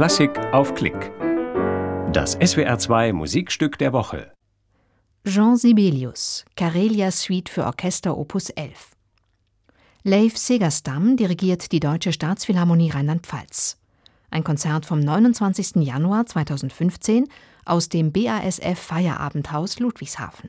Klassik auf Klick. Das SWR2 Musikstück der Woche. Jean Sibelius, Karelia Suite für Orchester Opus 11. Leif Segerstam dirigiert die Deutsche Staatsphilharmonie Rheinland-Pfalz. Ein Konzert vom 29. Januar 2015 aus dem BASF Feierabendhaus Ludwigshafen.